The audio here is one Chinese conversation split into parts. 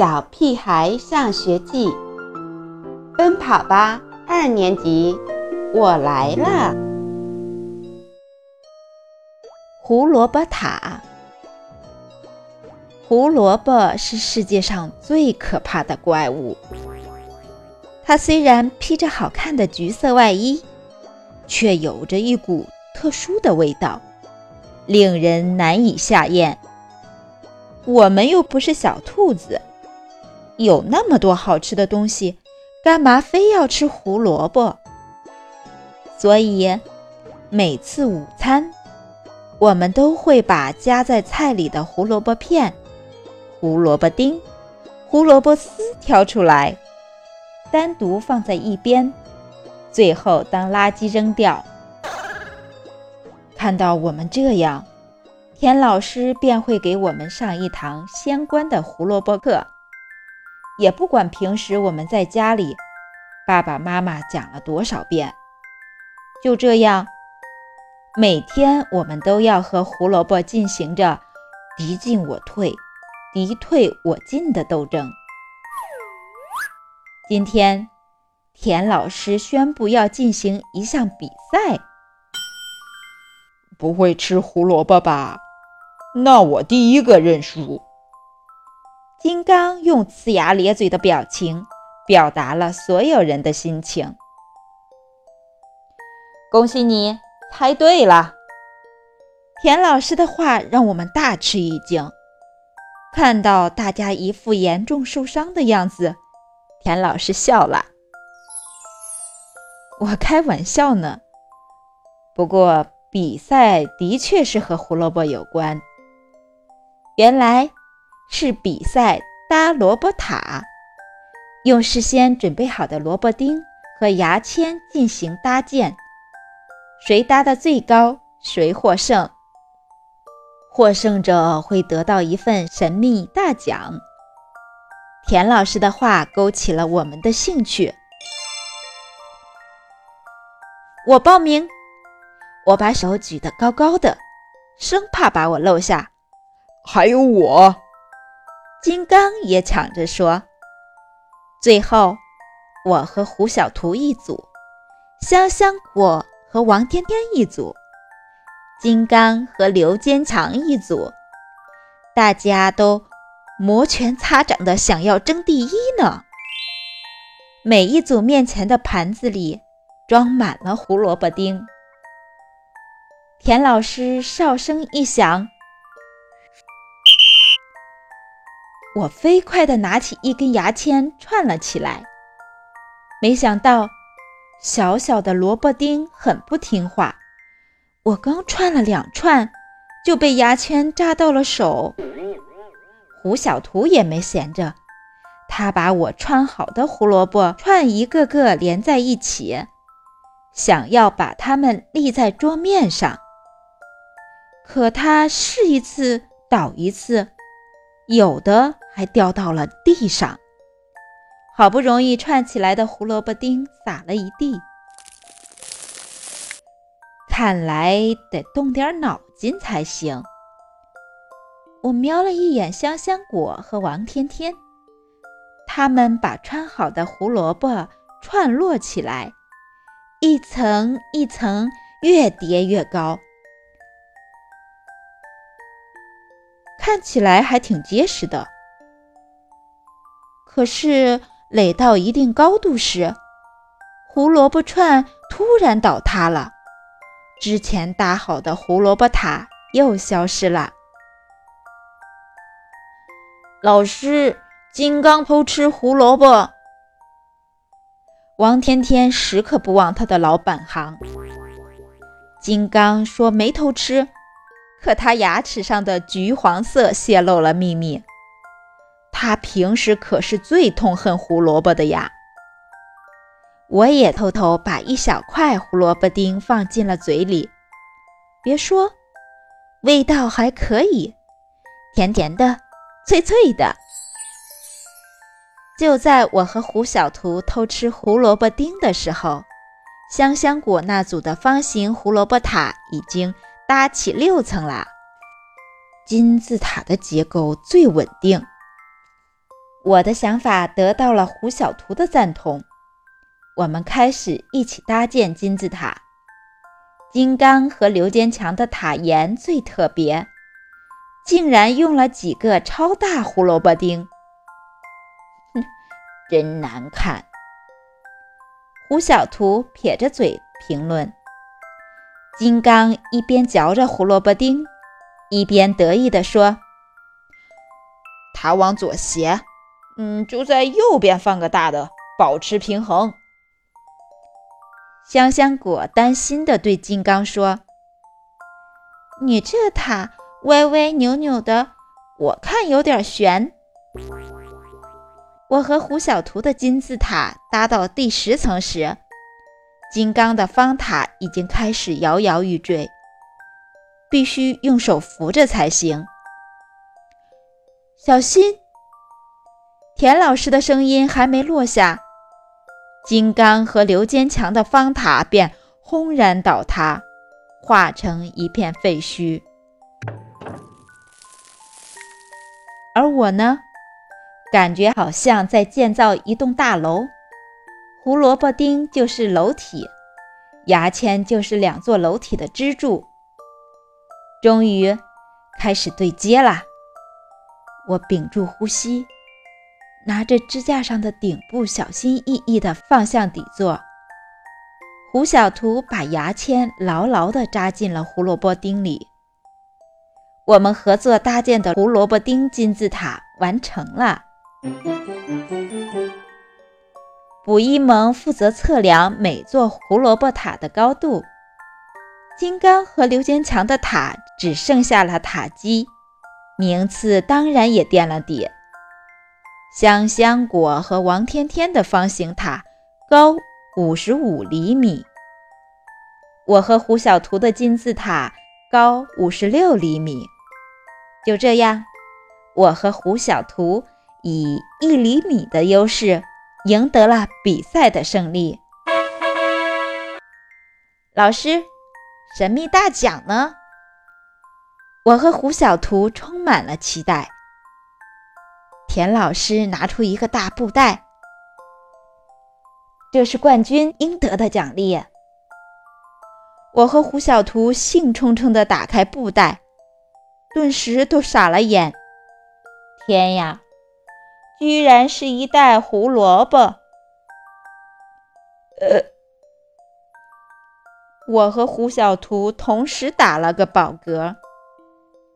小屁孩上学记》，奔跑吧二年级，我来了。胡萝卜塔，胡萝卜是世界上最可怕的怪物。它虽然披着好看的橘色外衣，却有着一股特殊的味道，令人难以下咽。我们又不是小兔子，有那么多好吃的东西，干嘛非要吃胡萝卜？所以每次午餐，我们都会把夹在菜里的胡萝卜片、胡萝卜丁、胡萝卜丝挑出来，单独放在一边，最后当垃圾扔掉。看到我们这样。田老师便会给我们上一堂相关的胡萝卜课，也不管平时我们在家里，爸爸妈妈讲了多少遍。就这样，每天我们都要和胡萝卜进行着敌进我退、敌退我进的斗争。今天，田老师宣布要进行一项比赛。不会吃胡萝卜吧？那我第一个认输。金刚用呲牙咧嘴的表情表达了所有人的心情。恭喜你猜对了！田老师的话让我们大吃一惊。看到大家一副严重受伤的样子，田老师笑了：“我开玩笑呢。不过比赛的确是和胡萝卜有关。”原来是比赛搭萝卜塔，用事先准备好的萝卜丁和牙签进行搭建，谁搭的最高，谁获胜。获胜者会得到一份神秘大奖。田老师的话勾起了我们的兴趣，我报名。我把手举得高高的，生怕把我漏下。还有我，金刚也抢着说。最后，我和胡小图一组，香香果和王天天一组，金刚和刘坚强一组，大家都摩拳擦掌的想要争第一呢。每一组面前的盘子里装满了胡萝卜丁。田老师哨声一响。我飞快地拿起一根牙签串了起来，没想到小小的萝卜丁很不听话，我刚串了两串就被牙签扎到了手。胡小图也没闲着，他把我串好的胡萝卜串一个个连在一起，想要把它们立在桌面上，可他试一次倒一次。有的还掉到了地上，好不容易串起来的胡萝卜丁撒了一地。看来得动点脑筋才行。我瞄了一眼香香果和王天天，他们把串好的胡萝卜串摞起来，一层一层，越叠越高。看起来还挺结实的，可是垒到一定高度时，胡萝卜串突然倒塌了，之前搭好的胡萝卜塔又消失了。老师，金刚偷吃胡萝卜。王天天时刻不忘他的老本行。金刚说没偷吃。可他牙齿上的橘黄色泄露了秘密。他平时可是最痛恨胡萝卜的呀。我也偷偷把一小块胡萝卜丁放进了嘴里，别说，味道还可以，甜甜的，脆脆的。就在我和胡小图偷吃胡萝卜丁的时候，香香果那组的方形胡萝卜塔已经。搭起六层啦，金字塔的结构最稳定。我的想法得到了胡小图的赞同，我们开始一起搭建金字塔。金刚和刘坚强的塔檐最特别，竟然用了几个超大胡萝卜丁。哼，真难看。胡小图撇着嘴评论。金刚一边嚼着胡萝卜丁，一边得意地说：“塔往左斜，嗯，就在右边放个大的，保持平衡。”香香果担心地对金刚说：“你这塔歪歪扭扭的，我看有点悬。”我和胡小图的金字塔搭到第十层时，金刚的方塔已经开始摇摇欲坠，必须用手扶着才行。小心！田老师的声音还没落下。金刚和刘坚强的方塔便轰然倒塌，化成一片废墟。而我呢，感觉好像在建造一栋大楼，胡萝卜丁就是楼体，牙签就是两座楼体的支柱。终于开始对接啦！我屏住呼吸。拿着支架上的顶部，小心翼翼地放向底座。胡小图把牙签牢牢地扎进了胡萝卜丁里。我们合作搭建的胡萝卜丁金字塔完成了。卜一萌负责测量每座胡萝卜塔的高度。金刚和刘坚强的塔只剩下了塔基，名次当然也垫了底。香香果和王天天的方形塔高五十五厘米，我和胡小图的金字塔高五十六厘米。就这样，我和胡小图以一厘米的优势赢得了比赛的胜利。老师，神秘大奖呢？我和胡小图充满了期待。田老师拿出一个大布袋，这是冠军应得的奖励。我和胡小图兴冲冲地打开布袋，顿时都傻了眼。天呀，居然是一袋胡萝卜！呃，我和胡小图同时打了个饱嗝。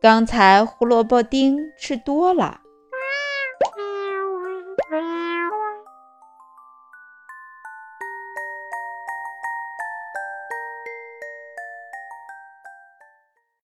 刚才胡萝卜丁吃多了。